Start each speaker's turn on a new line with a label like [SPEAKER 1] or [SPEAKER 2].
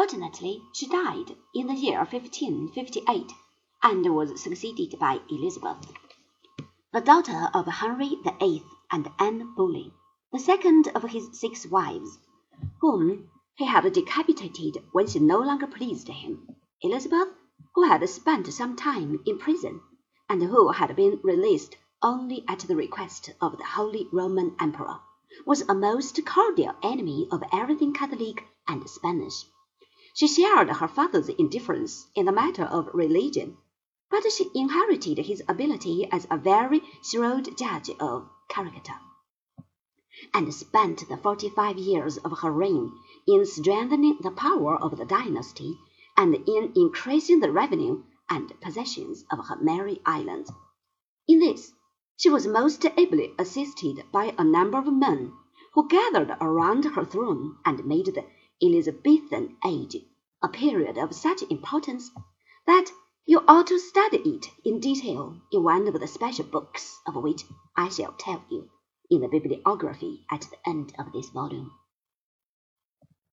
[SPEAKER 1] Fortunately, she died in the year 1558, and was succeeded by Elizabeth, the daughter of Henry VIII and Anne Boleyn, the second of his six wives, whom he had decapitated when she no longer pleased him. Elizabeth, who had spent some time in prison, and who had been released only at the request of the Holy Roman Emperor, was a most cordial enemy of everything Catholic and Spanish. She shared her father's indifference in the matter of religion, but she inherited his ability as a very shrewd judge of character, and spent the forty five years of her reign in strengthening the power of the dynasty and in increasing the revenue and possessions of her merry island. In this she was most ably assisted by a number of men who gathered around her throne and made the Elizabethan age a period of such importance that you ought to study it in detail in one of the special books of which I shall tell you in the bibliography at the end of this volume.